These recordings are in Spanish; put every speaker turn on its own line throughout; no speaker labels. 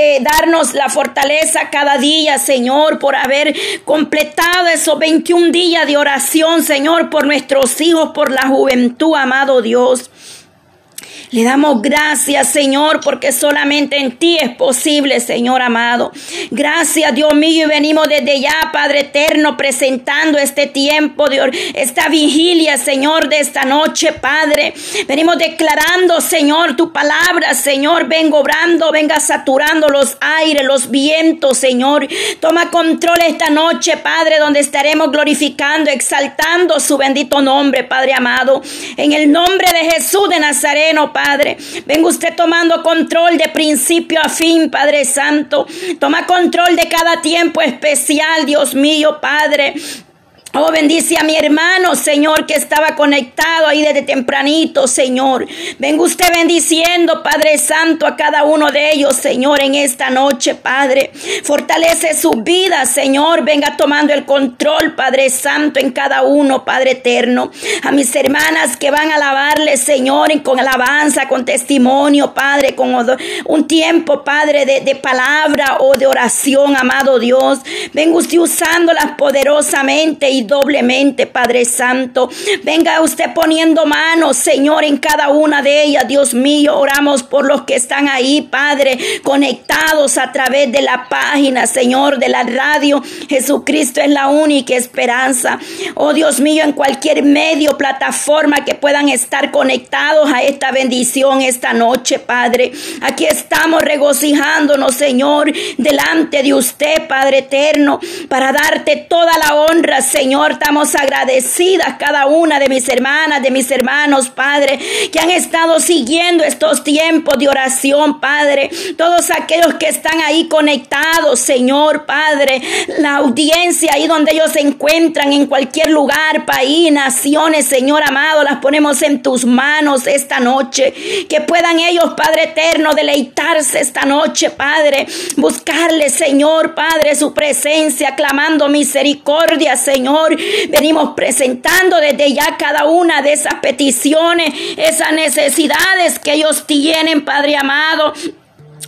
eh, darnos la fortaleza cada día, Señor, por haber completado esos 21 días de oración, Señor, por nuestros hijos, por la juventud, amado Dios. Le damos gracias, Señor, porque solamente en ti es posible, Señor amado. Gracias, Dios mío, y venimos desde ya, Padre eterno, presentando este tiempo de esta vigilia, Señor, de esta noche, Padre. Venimos declarando, Señor, tu palabra, Señor, venga obrando, venga saturando los aires, los vientos, Señor. Toma control esta noche, Padre, donde estaremos glorificando, exaltando su bendito nombre, Padre amado. En el nombre de Jesús de Nazareno, Padre. Venga usted tomando control de principio a fin, Padre Santo. Toma control de cada tiempo especial, Dios mío, Padre. Oh, bendice a mi hermano, Señor, que estaba conectado ahí desde tempranito, Señor. Venga usted bendiciendo, Padre Santo, a cada uno de ellos, Señor, en esta noche, Padre. Fortalece su vida, Señor. Venga tomando el control, Padre Santo, en cada uno, Padre eterno. A mis hermanas que van a alabarle, Señor, con alabanza, con testimonio, Padre, con un tiempo, Padre, de, de palabra o de oración, amado Dios. Venga usted usándolas poderosamente doblemente, Padre Santo. Venga usted poniendo manos, Señor, en cada una de ellas, Dios mío. Oramos por los que están ahí, Padre, conectados a través de la página, Señor, de la radio. Jesucristo es la única esperanza. Oh Dios mío, en cualquier medio, plataforma que puedan estar conectados a esta bendición esta noche, Padre. Aquí estamos regocijándonos, Señor, delante de usted, Padre eterno, para darte toda la honra, Señor Señor, estamos agradecidas cada una de mis hermanas, de mis hermanos, Padre, que han estado siguiendo estos tiempos de oración, Padre. Todos aquellos que están ahí conectados, Señor, Padre. La audiencia ahí donde ellos se encuentran, en cualquier lugar, país, naciones, Señor amado, las ponemos en tus manos esta noche. Que puedan ellos, Padre eterno, deleitarse esta noche, Padre. Buscarle, Señor, Padre, su presencia, clamando misericordia, Señor venimos presentando desde ya cada una de esas peticiones, esas necesidades que ellos tienen, Padre amado.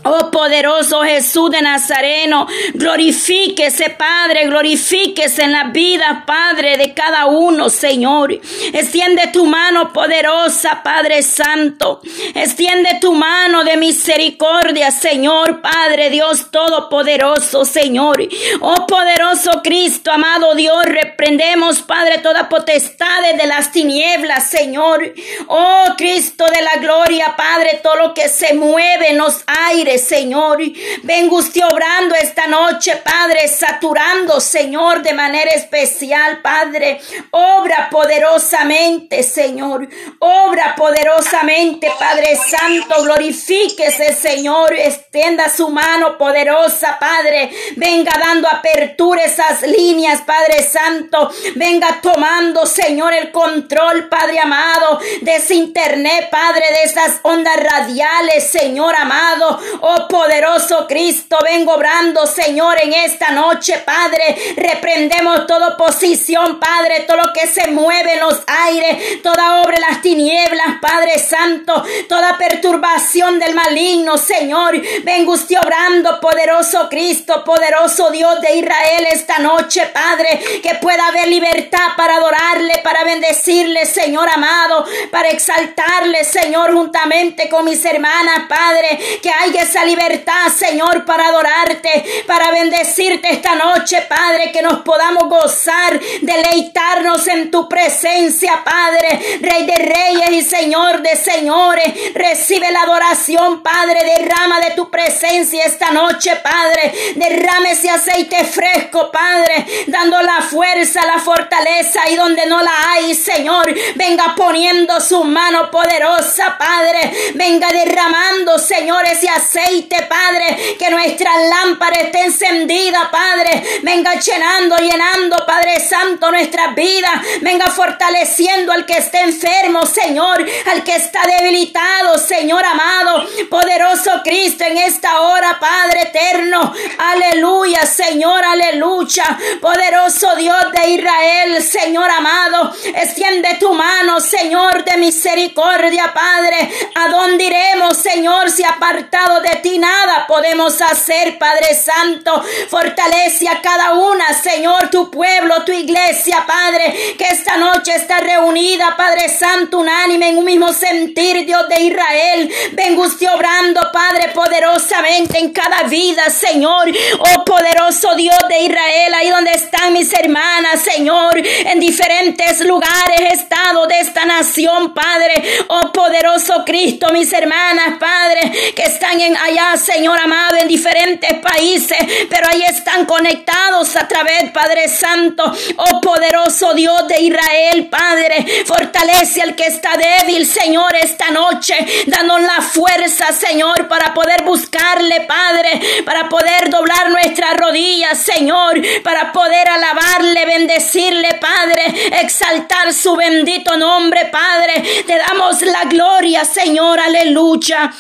Oh poderoso Jesús de Nazareno, glorifíquese Padre, glorifíquese en la vida Padre de cada uno, Señor. Extiende tu mano poderosa, Padre Santo. Extiende tu mano de misericordia, Señor, Padre Dios Todopoderoso, Señor. Oh poderoso Cristo, amado Dios, reprendemos, Padre, toda potestad de las tinieblas, Señor. Oh Cristo de la gloria, Padre, todo lo que se mueve en los aires Señor. Venga usted obrando esta noche, Padre, saturando, Señor, de manera especial, Padre. Obra poderosamente, Señor. Obra poderosamente, Padre Santo. Glorifíquese, Señor. Extienda su mano poderosa, Padre. Venga dando apertura esas líneas, Padre Santo. Venga tomando, Señor, el control, Padre amado, de ese internet, Padre, de esas ondas radiales, Señor amado. Oh poderoso Cristo, vengo obrando, Señor, en esta noche, Padre. Reprendemos toda oposición, Padre, todo lo que se mueve en los aires, toda obra en las tinieblas, Padre Santo, toda perturbación del maligno, Señor. Vengo usted obrando, poderoso Cristo, poderoso Dios de Israel, esta noche, Padre, que pueda haber libertad para adorarle, para bendecirle, Señor amado, para exaltarle, Señor, juntamente con mis hermanas, Padre, que haya esa libertad, Señor, para adorarte, para bendecirte esta noche, Padre, que nos podamos gozar, deleitarnos en tu presencia, Padre, Rey de reyes y Señor de señores. Recibe la adoración, Padre, derrama de tu presencia esta noche, Padre. Derrame ese aceite fresco, Padre, dando la fuerza, la fortaleza y donde no la hay, Señor. Venga poniendo su mano poderosa, Padre. Venga derramando, Señor, ese aceite Padre, que nuestra lámpara esté encendida, Padre. Venga llenando, llenando, Padre Santo, nuestra vida. Venga fortaleciendo al que esté enfermo, Señor, al que está debilitado, Señor amado. Poderoso Cristo en esta hora, Padre eterno. Aleluya, Señor, aleluya. Poderoso Dios de Israel, Señor amado. Extiende tu mano, Señor, de misericordia, Padre. ¿A dónde iremos, Señor, si apartado de de ti nada podemos hacer, Padre Santo. Fortalece a cada una, Señor, tu pueblo, tu iglesia, Padre, que esta noche está reunida, Padre Santo, unánime en un mismo sentir, Dios de Israel. Venga usted obrando, Padre, poderosamente en cada vida, Señor. Oh poderoso Dios de Israel, ahí donde están mis hermanas, Señor, en diferentes lugares, estado de esta nación, Padre. Oh poderoso Cristo, mis hermanas, Padre, que están en allá, Señor amado, en diferentes países, pero ahí están conectados a través, Padre Santo. Oh poderoso Dios de Israel, Padre, fortalece al que está débil, Señor, esta noche, danos la fuerza, Señor, para poder buscarle, Padre, para poder doblar nuestras rodillas, Señor, para poder alabarle, bendecirle, Padre, exaltar su bendito nombre, Padre. Te damos la gloria, Señor, aleluya.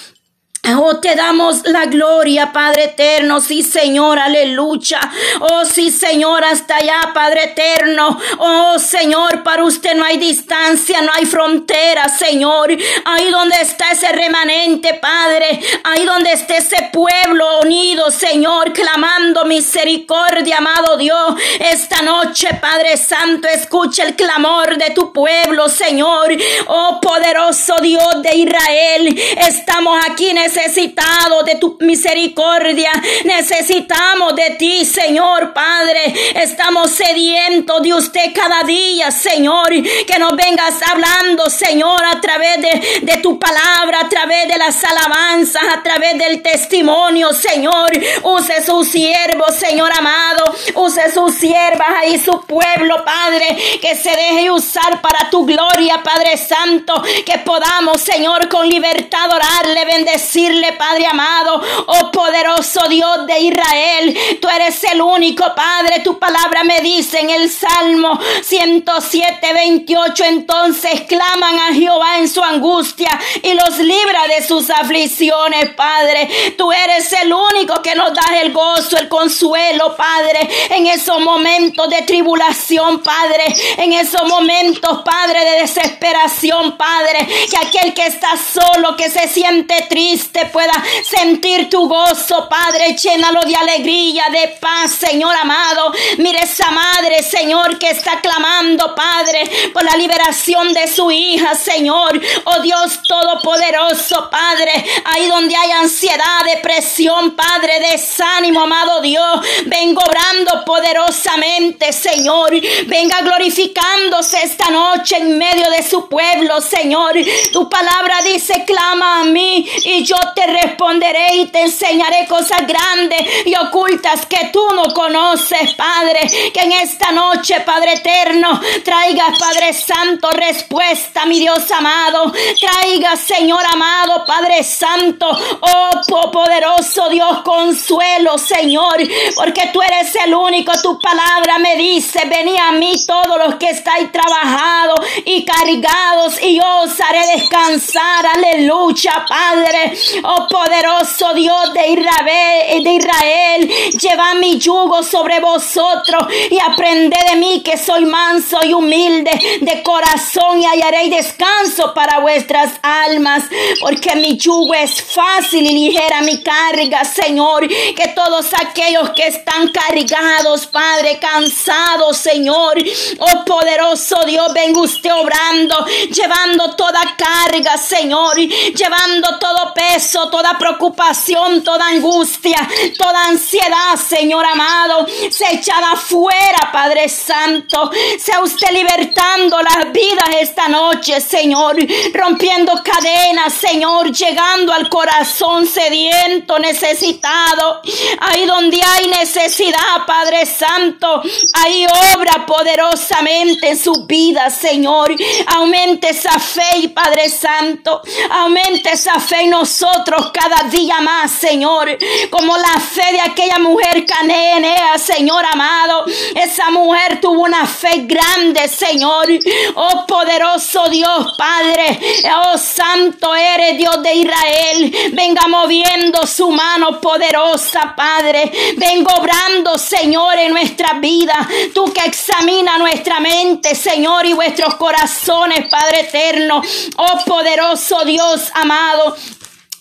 Oh, te damos la gloria, Padre eterno. Sí, Señor, aleluya. Oh, sí, Señor, hasta allá, Padre eterno. Oh, Señor, para usted no hay distancia, no hay frontera, Señor. Ahí donde está ese remanente, Padre. Ahí donde esté ese pueblo unido, Señor, clamando misericordia, amado Dios. Esta noche, Padre Santo, escucha el clamor de tu pueblo, Señor. Oh, poderoso Dios de Israel. Estamos aquí en necesitado de tu misericordia. Necesitamos de ti, Señor Padre. Estamos sedientos de usted cada día, Señor. Que nos vengas hablando, Señor, a través de, de tu palabra, a través de las alabanzas, a través del testimonio, Señor. Use sus siervos, Señor amado. Use sus siervas y su pueblo, Padre. Que se deje usar para tu gloria, Padre Santo. Que podamos, Señor, con libertad orarle, bendecir Padre amado, oh poderoso Dios de Israel, tú eres el único, Padre, tu palabra me dice en el Salmo 107, 28, entonces claman a Jehová en su angustia y los libra de sus aflicciones, Padre. Tú eres el único que nos da el gozo, el consuelo, Padre, en esos momentos de tribulación, Padre, en esos momentos, Padre, de desesperación, Padre, que aquel que está solo, que se siente triste, pueda sentir tu gozo, Padre. Llénalo de alegría, de paz, Señor amado. Mire esa madre, Señor, que está clamando, Padre, por la liberación de su hija, Señor. Oh Dios Todopoderoso, Padre. Ahí donde hay ansiedad, depresión, Padre, desánimo, amado Dios. Vengo obrando poderosamente, Señor. Venga glorificándose esta noche en medio de su pueblo, Señor. Tu palabra dice, clama a mí y yo te responderé y te enseñaré cosas grandes y ocultas que tú no conoces, Padre. Que en esta noche, Padre eterno, traigas, Padre Santo, respuesta, mi Dios amado. Traiga, Señor amado, Padre Santo, oh poderoso Dios, consuelo, Señor, porque tú eres el único. Tu palabra me dice, vení a mí todos los que estáis trabajados y cargados y yo os haré descansar. Aleluya, Padre. Oh poderoso Dios de Israel, de Israel, lleva mi yugo sobre vosotros y aprende de mí que soy manso y humilde de corazón y hallaréis descanso para vuestras almas, porque mi yugo es fácil y ligera mi carga, Señor, que todos aquellos que están cargados, Padre, cansados, Señor, oh poderoso Dios, venga usted obrando, llevando toda carga, Señor, llevando todo peso toda preocupación, toda angustia, toda ansiedad, Señor amado, se echada fuera, Padre Santo. Sea usted libertando las vidas esta noche, Señor, rompiendo cadenas, Señor, llegando al corazón sediento, necesitado. Ahí donde hay necesidad, Padre Santo, ahí obra poderosamente en su vida, Señor. Aumente esa fe, Padre Santo. Aumente esa fe en nosotros cada día más, Señor, como la fe de aquella mujer canenea, Señor amado. Esa mujer tuvo una fe grande, Señor. Oh poderoso Dios, Padre. Oh santo eres Dios de Israel. Venga moviendo su mano poderosa, Padre. Vengo obrando, Señor, en nuestra vida. Tú que examina nuestra mente, Señor, y vuestros corazones, Padre eterno. Oh poderoso Dios amado.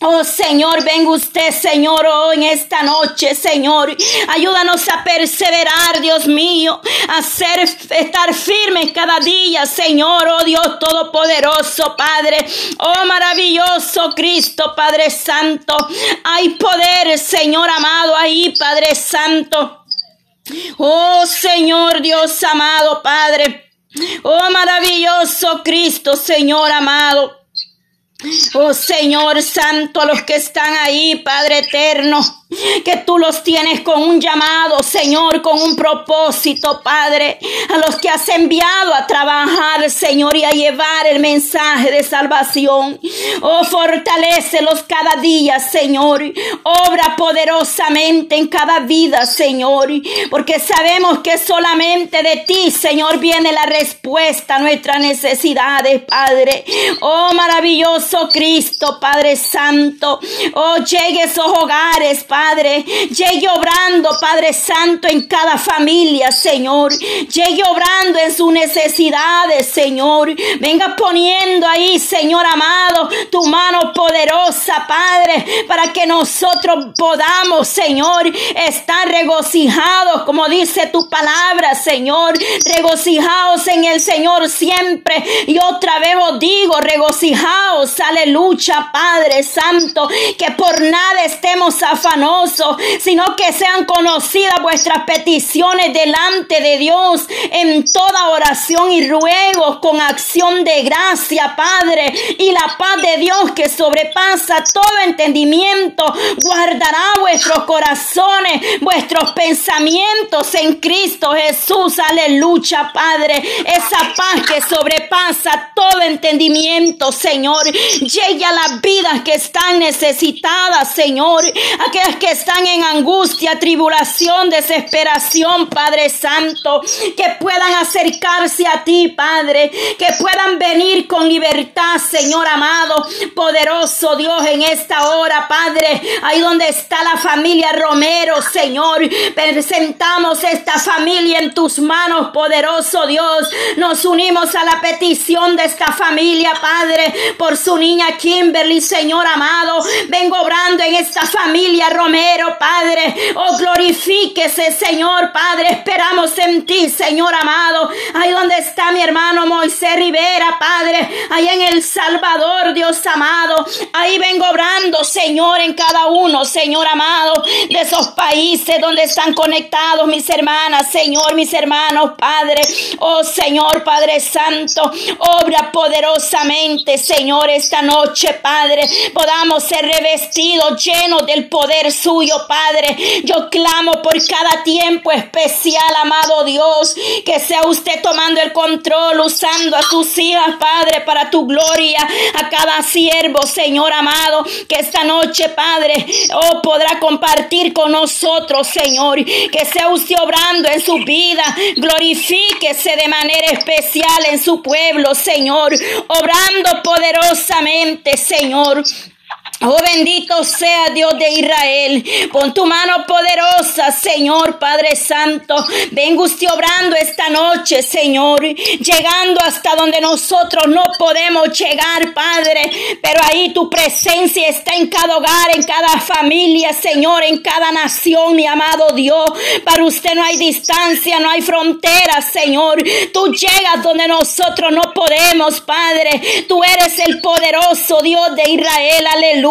Oh Señor, venga usted, Señor, oh, en esta noche, Señor. Ayúdanos a perseverar, Dios mío, a ser, estar firmes cada día, Señor, oh Dios Todopoderoso, Padre. Oh maravilloso Cristo, Padre Santo. Hay poder, Señor amado, ahí, Padre Santo. Oh Señor Dios amado, Padre. Oh maravilloso Cristo, Señor amado. Oh Señor Santo, a los que están ahí, Padre eterno que tú los tienes con un llamado, Señor, con un propósito, Padre, a los que has enviado a trabajar, Señor, y a llevar el mensaje de salvación. Oh, fortalecelos cada día, Señor. Obra poderosamente en cada vida, Señor, porque sabemos que solamente de ti, Señor, viene la respuesta a nuestras necesidades, Padre. Oh, maravilloso Cristo, Padre Santo. Oh, llegue a esos hogares, Padre Padre. Llegue obrando, Padre Santo, en cada familia, Señor. Llegue obrando en sus necesidades, Señor. Venga poniendo ahí, Señor amado, tu mano poderosa, Padre, para que nosotros podamos, Señor, estar regocijados, como dice tu palabra, Señor. Regocijados en el Señor siempre. Y otra vez os digo, regocijados, aleluya, Padre Santo, que por nada estemos afanosos sino que sean conocidas vuestras peticiones delante de Dios en toda oración y ruegos con acción de gracia, Padre. Y la paz de Dios que sobrepasa todo entendimiento, guardará vuestros corazones, vuestros pensamientos en Cristo Jesús. Aleluya, Padre. Esa paz que sobrepasa todo entendimiento, Señor. Llegue a las vidas que están necesitadas, Señor. Aquellas que están en angustia, tribulación, desesperación, Padre Santo, que puedan acercarse a ti, Padre, que puedan venir con libertad, Señor amado, poderoso Dios, en esta hora, Padre, ahí donde está la familia Romero, Señor, presentamos esta familia en tus manos, poderoso Dios, nos unimos a la petición de esta familia, Padre, por su niña Kimberly, Señor amado, vengo obrando en esta familia Romero, Padre. Oh, glorifíquese, Señor, Padre. Esperamos en ti, Señor amado. Ahí donde está mi hermano Moisés Rivera, Padre. Ahí en El Salvador, Dios amado. Ahí vengo obrando, Señor, en cada uno, Señor amado, de esos países donde están conectados mis hermanas, Señor, mis hermanos, Padre. Oh, Señor, Padre Santo, obra poderosamente, Señor, esta noche, Padre. Podamos ser revestidos, llenos del poder suyo, Padre. Yo clamo por cada tiempo especial, amado Dios, que sea usted tomando el control, usando a tus hijas, Padre, para tu gloria, a cada siervo, Señor amado, que esta noche, Padre, oh, podrá compartir con nosotros, Señor, que sea usted obrando en su vida, glorifíquese de manera especial en su pueblo, Señor, obrando poderosamente, Señor. Oh bendito sea Dios de Israel. Pon tu mano poderosa, Señor Padre Santo. Venga usted obrando esta noche, Señor. Llegando hasta donde nosotros no podemos llegar, Padre. Pero ahí tu presencia está en cada hogar, en cada familia, Señor, en cada nación, mi amado Dios. Para usted no hay distancia, no hay frontera, Señor. Tú llegas donde nosotros no podemos, Padre. Tú eres el poderoso Dios de Israel. Aleluya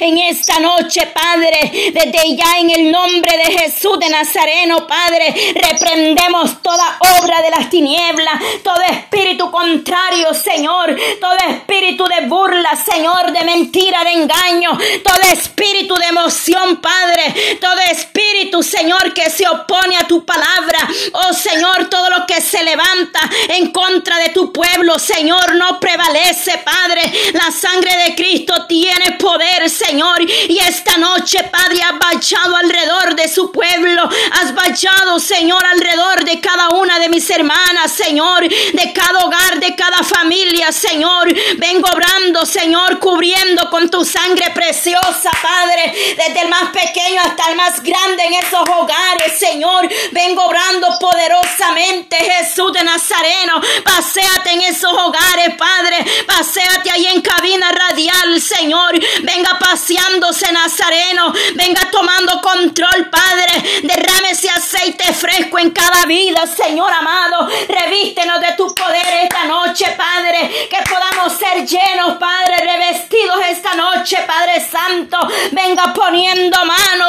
en esta noche, Padre. Desde ya en el nombre de Jesús de Nazareno, Padre, reprendemos toda obra de las tinieblas, todo espíritu contrario, Señor, todo espíritu de burla, Señor, de mentira, de engaño, todo espíritu de emoción, Padre, todo espíritu, Señor, que se opone a tu palabra, oh Señor, todo lo que se levanta en contra de tu pueblo, Señor, no prevalece, Padre. La sangre de Cristo tiene poder, Señor. Y esta noche, Padre, has bachado alrededor de su pueblo. Has bachado, Señor, alrededor de cada una de mis hermanas, Señor. De cada hogar, de cada familia, Señor. Vengo obrando, Señor, cubriendo con tu sangre preciosa, Padre. Desde el más pequeño hasta el más grande en esos hogares, Señor. Vengo obrando poderosamente, Jesús de Nazareno. Paseate en esos hogares, Padre. Paseate ahí en cabina radial, Señor. Venga paseándose, Nazareno. Venga tomando control, Padre. Derrame ese aceite fresco en cada vida, Señor amado. Revístenos de tu poder esta noche, Padre. Que podamos ser llenos, Padre, revestidos esta noche, Padre Santo. Venga poniendo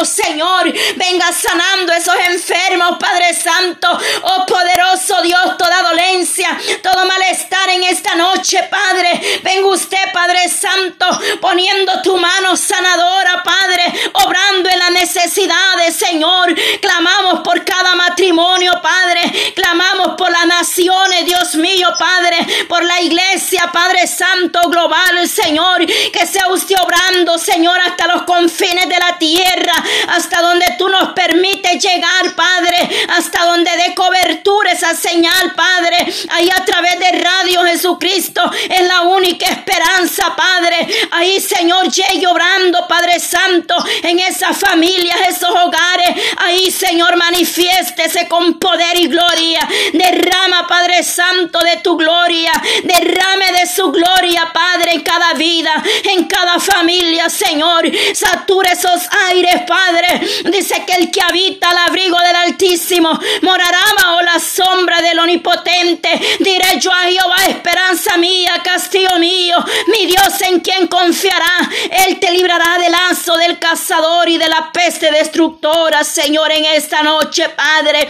Señor. Venga sanando esos enfermos, Padre Santo. Oh poderoso Dios, toda dolencia, todo malestar en esta noche, Padre. Venga usted, Padre Santo, poniendo tu mano sanadora, Padre, obrando en las necesidades, Señor. Clamamos por cada matrimonio, Padre. Clamamos por las naciones, Dios mío, Padre. Por la iglesia, Padre Santo, global, Señor. Que sea usted obrando, Señor, hasta los confines de la tierra. Hasta donde tú nos permites llegar, Padre. Hasta donde dé cobertura esa señal, Padre. Ahí a través de Radio Jesucristo es la única esperanza, Padre. Ahí, Señor, llegue obrando, Padre Santo, en esas familias, esos hogares. Ahí, Señor, manifiéstese con poder y gloria. Derrama, Padre Santo, de tu gloria. Derrame de su gloria, Padre, en cada vida, en cada familia, Señor. Satura esos aires, Padre. Dice que el que habita al abrigo del Altísimo morará bajo la sombra del Omnipotente. Diré yo a Jehová, esperanza mía, castillo mío, mi Dios en quien confiará. Él te librará del lazo del cazador y de la peste destructora, Señor, en esta noche, Padre.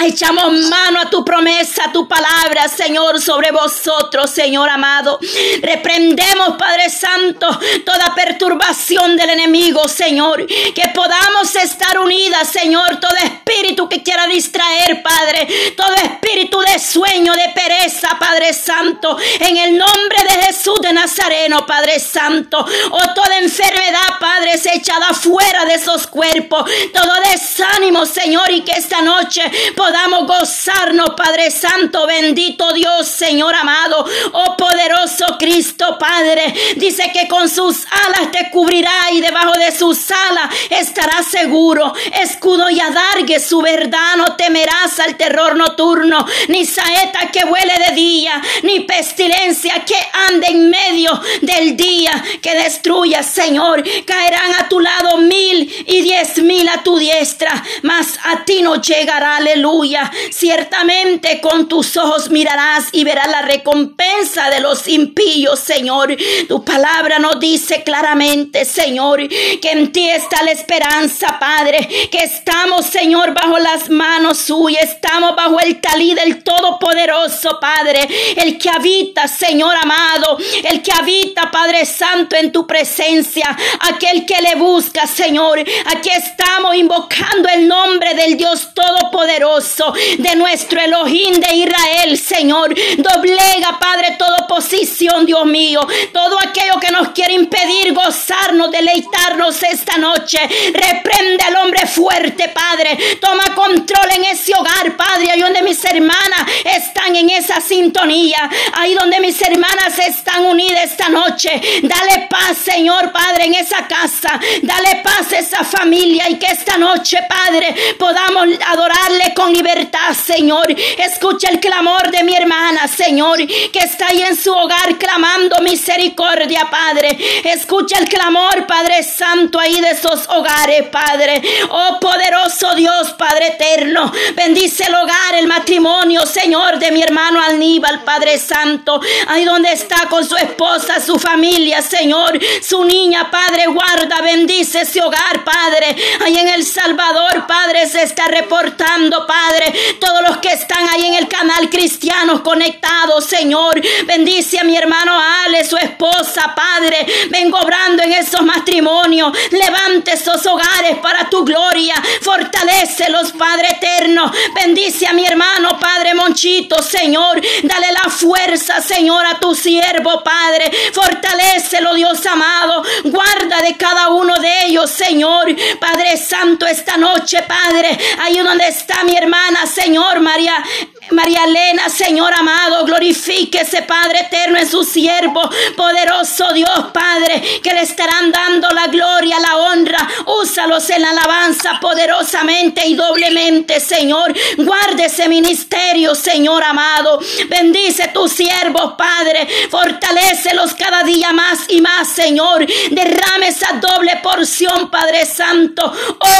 Echamos mano a tu promesa, a tu palabra, Señor, sobre vosotros, Señor amado. Reprendemos, Padre Santo, toda perturbación del enemigo, Señor. Que podamos estar unidas, Señor. Todo espíritu que quiera distraer, Padre. Todo espíritu de sueño, de pereza, Padre Santo. En el nombre de Jesús de Nazareno, Padre Santo. O oh, toda enfermedad, Padre, se echada fuera de esos cuerpos. Todo desánimo, Señor, y que esta noche podamos gozarnos, Padre Santo, bendito Dios, Señor amado, oh poderoso Cristo, Padre. Dice que con sus alas te cubrirá y debajo de sus alas estarás seguro. Escudo y adargue su verdad, no temerás al terror nocturno, ni saeta que vuele de día, ni pestilencia que ande en medio del día que destruya, Señor. Caerán a tu lado mil y diez mil a tu diestra, mas a ti no llegará, aleluya Ciertamente con tus ojos mirarás y verás la recompensa de los impíos, Señor. Tu palabra nos dice claramente, Señor, que en ti está la esperanza, Padre, que estamos, Señor, bajo las manos suyas, estamos bajo el talí del Todopoderoso, Padre, el que habita, Señor amado, el que habita, Padre Santo, en tu presencia, aquel que le busca, Señor. Aquí estamos invocando el nombre del Dios Todopoderoso de nuestro Elohim de Israel, Señor. Doblega, Padre, toda oposición, Dios mío. Todo aquello que nos quiere impedir gozarnos, deleitarnos esta noche. Reprende al hombre fuerte, Padre. Toma control en ese hogar, Padre. Ahí donde mis hermanas están en esa sintonía. Ahí donde mis hermanas están unidas esta noche. Dale paz, Señor, Padre, en esa casa. Dale paz a esa familia y que esta noche, Padre, podamos adorarle con libertad, Señor. Escucha el clamor de mi hermana, Señor, que está ahí en su hogar clamando misericordia, Padre. Escucha el clamor, Padre Santo, ahí de esos hogares, Padre. Oh poderoso Dios, Padre eterno. Bendice el hogar, el matrimonio, Señor, de mi hermano Aníbal, Padre Santo. Ahí donde está con su esposa, su familia, Señor. Su niña, Padre, guarda, bendice ese hogar, Padre. Ahí en El Salvador, Padre, se está reportando, Padre Padre. Todos los que están ahí en el canal cristianos conectados, Señor. Bendice a mi hermano Ale, su esposa, Padre. Vengo obrando en esos matrimonios. Levante esos hogares para tu gloria. Fortalecelos, Padre eterno. Bendice a mi hermano, Padre Monchito, Señor. Dale la fuerza, Señor, a tu siervo, Padre. Fortalecelo, Dios amado. Guarda de cada uno de ellos, Señor. Padre Santo, esta noche, Padre. Ahí donde está mi hermano hermana, Señor María, María Elena, Señor amado, glorifíquese, Padre eterno, en su siervo, poderoso Dios, Padre, que le estarán dando la gloria, la honra. Úsalos en la alabanza poderosamente y doblemente, Señor. Guarde ese ministerio, Señor amado. Bendice tus siervos, Padre. Fortalécelos cada día más y más, Señor. Derrame esa doble porción, Padre Santo.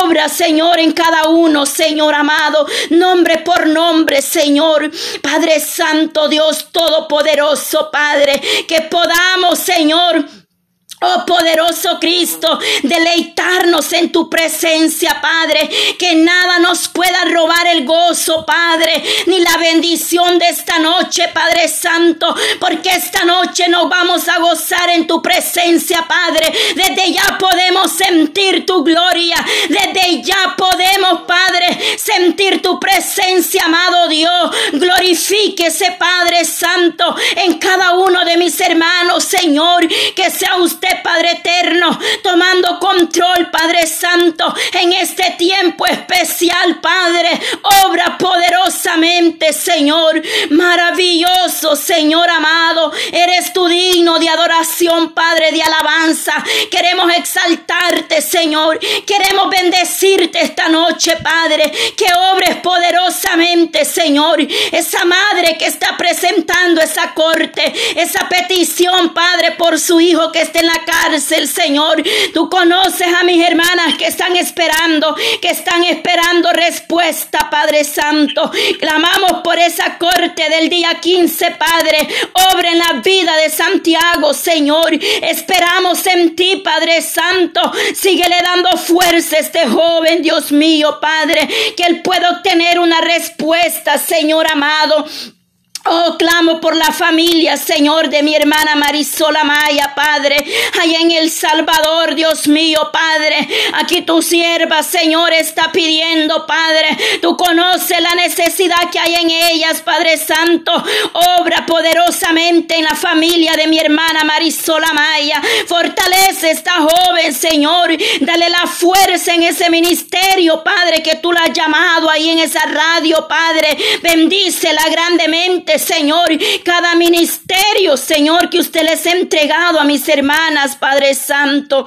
Obra, Señor, en cada uno, Señor amado. Nombre por nombre, Señor. Señor, Padre Santo, Dios Todopoderoso, Padre, que podamos, Señor, Oh poderoso Cristo, deleitarnos en tu presencia, Padre, que nada nos pueda robar el gozo, Padre, ni la bendición de esta noche, Padre Santo, porque esta noche nos vamos a gozar en tu presencia, Padre. Desde ya podemos sentir tu gloria, desde ya podemos, Padre, sentir tu presencia, amado Dios. Glorifíquese, Padre Santo, en cada uno de mis hermanos, Señor, que sea usted Padre eterno, tomando control, Padre Santo, en este tiempo especial, Padre. Obra poderosamente, Señor. Maravilloso, Señor amado. Eres tu digno de adoración, Padre, de alabanza. Queremos exaltarte, Señor. Queremos bendecirte esta noche, Padre. Que obres poderosamente, Señor. Esa madre que está presentando esa corte, esa petición, Padre, por su hijo que está en la cárcel, Señor. Tú conoces a mis hermanas que están esperando, que están esperando respuesta, Padre Santo. Clamamos por esa corte del día 15, Padre. Obra en la vida de Santiago, Señor. Esperamos en ti, Padre Santo. Síguele dando fuerza a este joven, Dios mío, Padre. Que él pueda obtener una respuesta, Señor amado. Oh, clamo por la familia, Señor, de mi hermana Marisola Maya, Padre, allá en El Salvador, Dios mío, Padre. Aquí tu sierva, Señor, está pidiendo, Padre. Tú conoces la necesidad que hay en ellas, Padre Santo. Obra poderosamente en la familia de mi hermana Marisola Maya. Fortalece esta joven, Señor. Dale la fuerza en ese ministerio, Padre, que tú la has llamado ahí en esa radio, Padre. Bendícela grandemente, Señor, cada ministerio, Señor, que usted les ha entregado a mis hermanas, Padre Santo.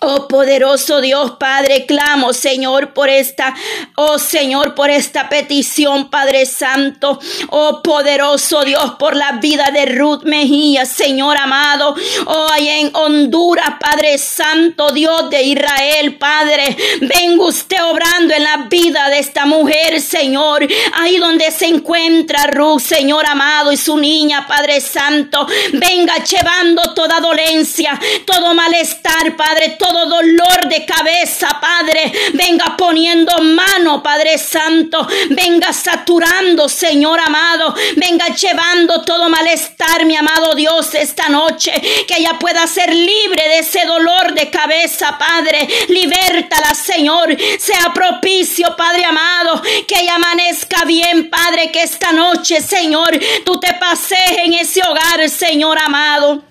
Oh poderoso Dios Padre, clamo Señor por esta, oh Señor, por esta petición Padre Santo. Oh poderoso Dios por la vida de Ruth Mejía, Señor amado. Oh allá en Honduras, Padre Santo, Dios de Israel, Padre. Venga usted obrando en la vida de esta mujer, Señor. Ahí donde se encuentra Ruth, Señor amado, y su niña, Padre Santo. Venga llevando toda dolencia, todo malestar, Padre, todo dolor de cabeza, Padre. Venga poniendo mano, Padre Santo. Venga saturando, Señor amado. Venga llevando todo malestar, mi amado Dios, esta noche. Que ella pueda ser libre de ese dolor de cabeza, Padre. Libértala, Señor. Sea propicio, Padre amado. Que ella amanezca bien, Padre. Que esta noche, Señor, tú te pases en ese hogar, Señor amado.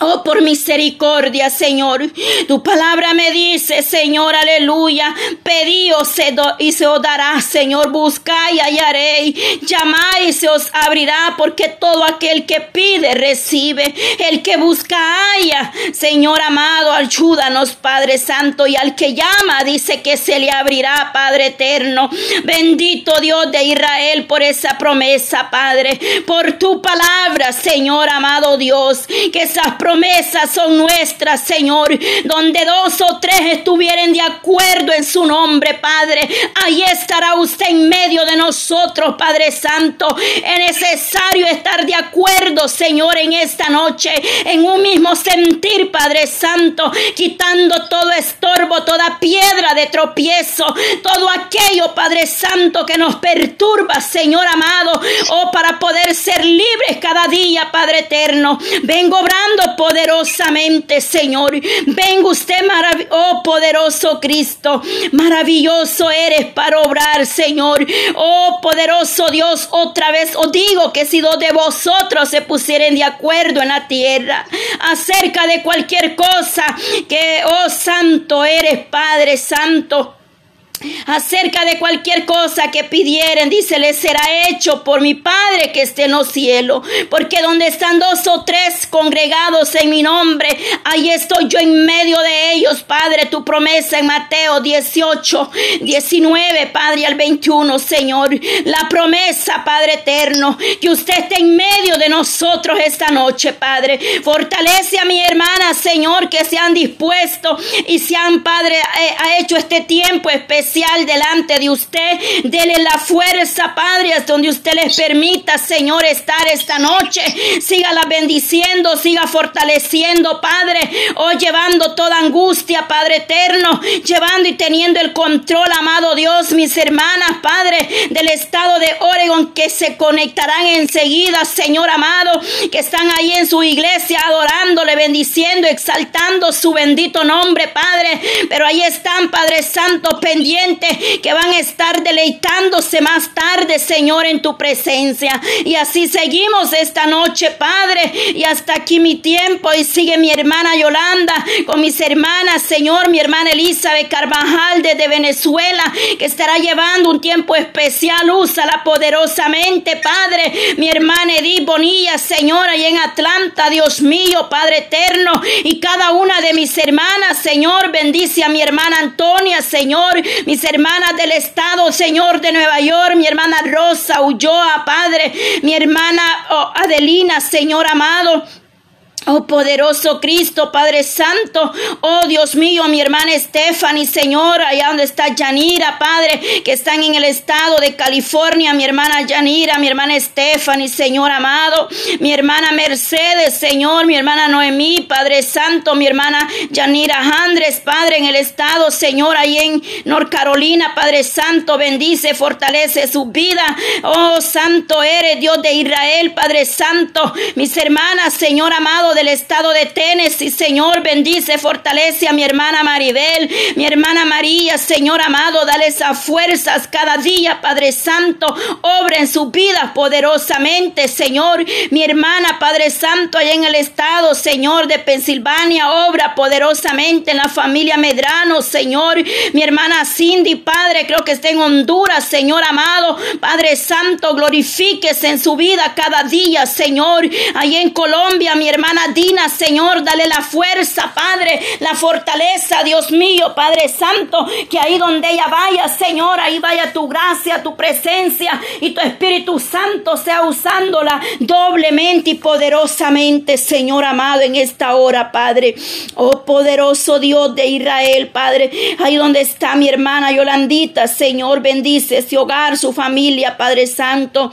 Oh, por misericordia, Señor. Tu palabra me dice, Señor, aleluya. Pedíos y se os dará, Señor. Buscáis y hallaréis. Llamáis y se os abrirá, porque todo aquel que pide recibe. El que busca halla. Señor amado, ayúdanos, Padre Santo. Y al que llama, dice que se le abrirá, Padre eterno. Bendito Dios de Israel por esa promesa, Padre. Por tu palabra, Señor amado Dios. Que esas promesas promesas son nuestras, Señor. Donde dos o tres estuvieren de acuerdo en su nombre, Padre. Ahí estará usted en medio de nosotros, Padre Santo. Es necesario estar de acuerdo, Señor, en esta noche. En un mismo sentir, Padre Santo. Quitando todo estorbo, toda piedra de tropiezo. Todo aquello, Padre Santo, que nos perturba, Señor amado. Oh, para poder ser libres cada día, Padre eterno. Vengo obrando poderosamente, Señor. Venga usted, oh poderoso Cristo. Maravilloso eres para obrar, Señor. Oh poderoso Dios, otra vez os digo que si dos de vosotros se pusieren de acuerdo en la tierra acerca de cualquier cosa, que, oh santo eres, Padre Santo. Acerca de cualquier cosa que pidieren, dice, les será hecho por mi Padre que esté en los cielos. Porque donde están dos o tres congregados en mi nombre, ahí estoy yo en medio de ellos, Padre. Tu promesa en Mateo 18, 19, Padre, al 21, Señor. La promesa, Padre eterno, que usted esté en medio de nosotros esta noche, Padre. Fortalece a mi hermana, Señor, que se han dispuesto y se han, Padre, eh, ha hecho este tiempo especial delante de usted. Dele la fuerza, Padre, hasta donde usted les permita, Señor, estar esta noche. Sígala bendiciendo, siga fortaleciendo, Padre. Oh, llevando toda angustia, Padre eterno. Llevando y teniendo el control, amado Dios, mis hermanas, Padre, del estado de Oregon, que se conectarán enseguida, Señor amado, que están ahí en su iglesia adorándole, bendiciendo, exaltando su bendito nombre, Padre. Pero ahí están, Padre Santo, pendientes que van a estar deleitándose más tarde, Señor, en tu presencia. Y así seguimos esta noche, Padre. Y hasta aquí mi tiempo. Y sigue mi hermana Yolanda con mis hermanas, Señor, mi hermana Elizabeth Carvajal desde Venezuela, que estará llevando un tiempo especial. Úsala poderosamente, Padre. Mi hermana Edith Bonilla, Señor, ahí en Atlanta, Dios mío, Padre eterno. Y cada una de mis hermanas, Señor, bendice a mi hermana Antonia, Señor, mis hermanas del estado, Señor, de Nueva York, mi hermana Rosa Ulloa, Padre, mi hermana oh, Adelina, Señor amado. Oh poderoso Cristo, Padre Santo. Oh Dios mío, mi hermana Stephanie, Señor, allá donde está Yanira, Padre, que están en el estado de California. Mi hermana Yanira, mi hermana Stephanie, Señor amado. Mi hermana Mercedes, Señor, mi hermana Noemí, Padre Santo, mi hermana Yanira Andres, Padre, en el estado, Señor, ahí en North Carolina, Padre Santo, bendice, fortalece su vida. Oh Santo eres, Dios de Israel, Padre Santo. Mis hermanas, Señor amado, del estado de Tennessee. Señor, bendice, fortalece a mi hermana Maribel, mi hermana María, Señor amado, dale esas fuerzas cada día, Padre Santo, obra en su vida poderosamente, Señor. Mi hermana, Padre Santo, allá en el estado, Señor, de Pensilvania, obra poderosamente en la familia Medrano, Señor. Mi hermana Cindy, Padre, creo que está en Honduras, Señor amado, Padre Santo, glorifíquese en su vida cada día, Señor. Allá en Colombia, mi hermana Dina, Señor, dale la fuerza, Padre, la fortaleza, Dios mío, Padre Santo, que ahí donde ella vaya, Señor, ahí vaya tu gracia, tu presencia y tu Espíritu Santo sea usándola doblemente y poderosamente, Señor amado, en esta hora, Padre. Oh poderoso Dios de Israel, Padre, ahí donde está mi hermana Yolandita, Señor, bendice ese hogar, su familia, Padre Santo.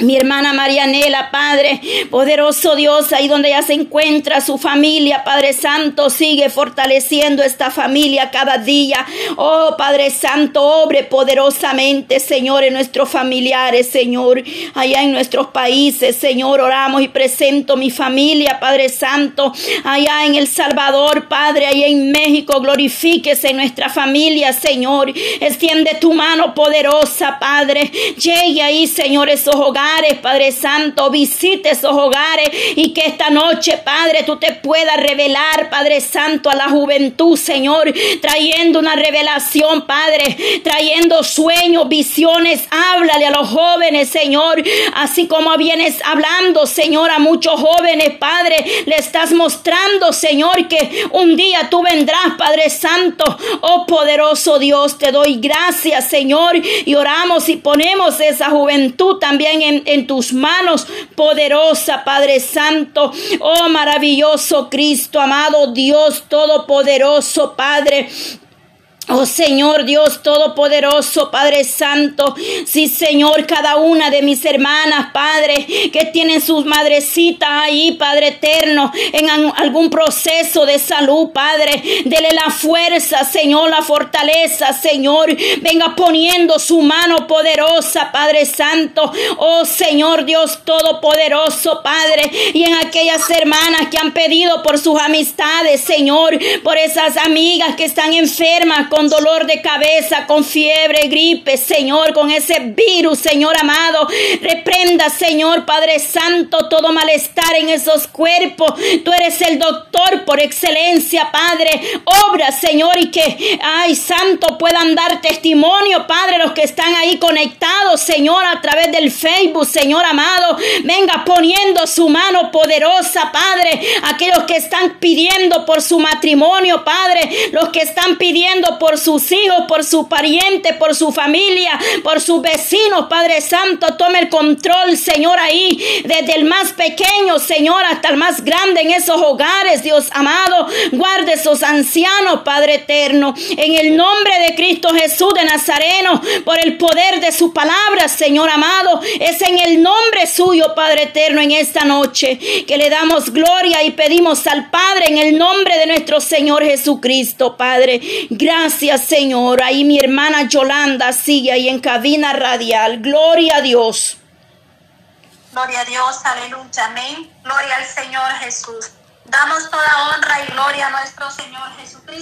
Mi hermana Marianela, Padre, poderoso Dios, ahí donde ella se encuentra, su familia, Padre Santo, sigue fortaleciendo esta familia cada día. Oh, Padre Santo, obre poderosamente, Señor, en nuestros familiares, Señor, allá en nuestros países, Señor, oramos y presento mi familia, Padre Santo, allá en El Salvador, Padre, allá en México, glorifíquese nuestra familia, Señor, extiende tu mano poderosa, Padre, llegue ahí, Señor, esos hogares Padre Santo, visite esos hogares y que esta noche, Padre, tú te puedas revelar, Padre Santo, a la juventud, Señor, trayendo una revelación, Padre, trayendo sueños, visiones, háblale a los jóvenes, Señor, así como vienes hablando, Señor, a muchos jóvenes, Padre, le estás mostrando, Señor, que un día tú vendrás, Padre Santo, oh poderoso Dios, te doy gracias, Señor, y oramos y ponemos esa juventud también en en, tus manos, poderosa Padre Santo. Oh maravilloso Cristo, amado Dios Todopoderoso, Padre. Oh Señor Dios Todopoderoso, Padre Santo, sí Señor, cada una de mis hermanas, Padre, que tienen sus madrecitas ahí, Padre eterno, en algún proceso de salud, Padre, dele la fuerza, Señor, la fortaleza, Señor, venga poniendo su mano poderosa, Padre Santo, oh Señor Dios Todopoderoso, Padre, y en aquellas hermanas que han pedido por sus amistades, Señor, por esas amigas que están enfermas, con dolor de cabeza, con fiebre, gripe, Señor, con ese virus, Señor amado. Reprenda, Señor Padre Santo, todo malestar en esos cuerpos. Tú eres el doctor por excelencia, Padre. Obra, Señor, y que, ay, Santo, puedan dar testimonio, Padre, los que están ahí conectados, Señor, a través del Facebook, Señor amado. Venga poniendo su mano poderosa, Padre. Aquellos que están pidiendo por su matrimonio, Padre. Los que están pidiendo por sus hijos, por su pariente, por su familia, por sus vecinos, Padre Santo. Tome el control, Señor, ahí. Desde el más pequeño, Señor, hasta el más grande en esos hogares, Dios amado. Guarde esos ancianos, Padre eterno. En el nombre de Cristo Jesús de Nazareno, por el poder de su palabra, Señor amado. Es en el nombre suyo, Padre eterno, en esta noche que le damos gloria y pedimos al Padre en el nombre de nuestro Señor Jesucristo, Padre. Gracias, Señor. Ahí mi hermana Yolanda sigue ahí en cabina radial. Gloria a Dios.
Gloria a Dios, aleluya, amén. Gloria al Señor Jesús. Damos toda honra y gloria a nuestro Señor Jesucristo.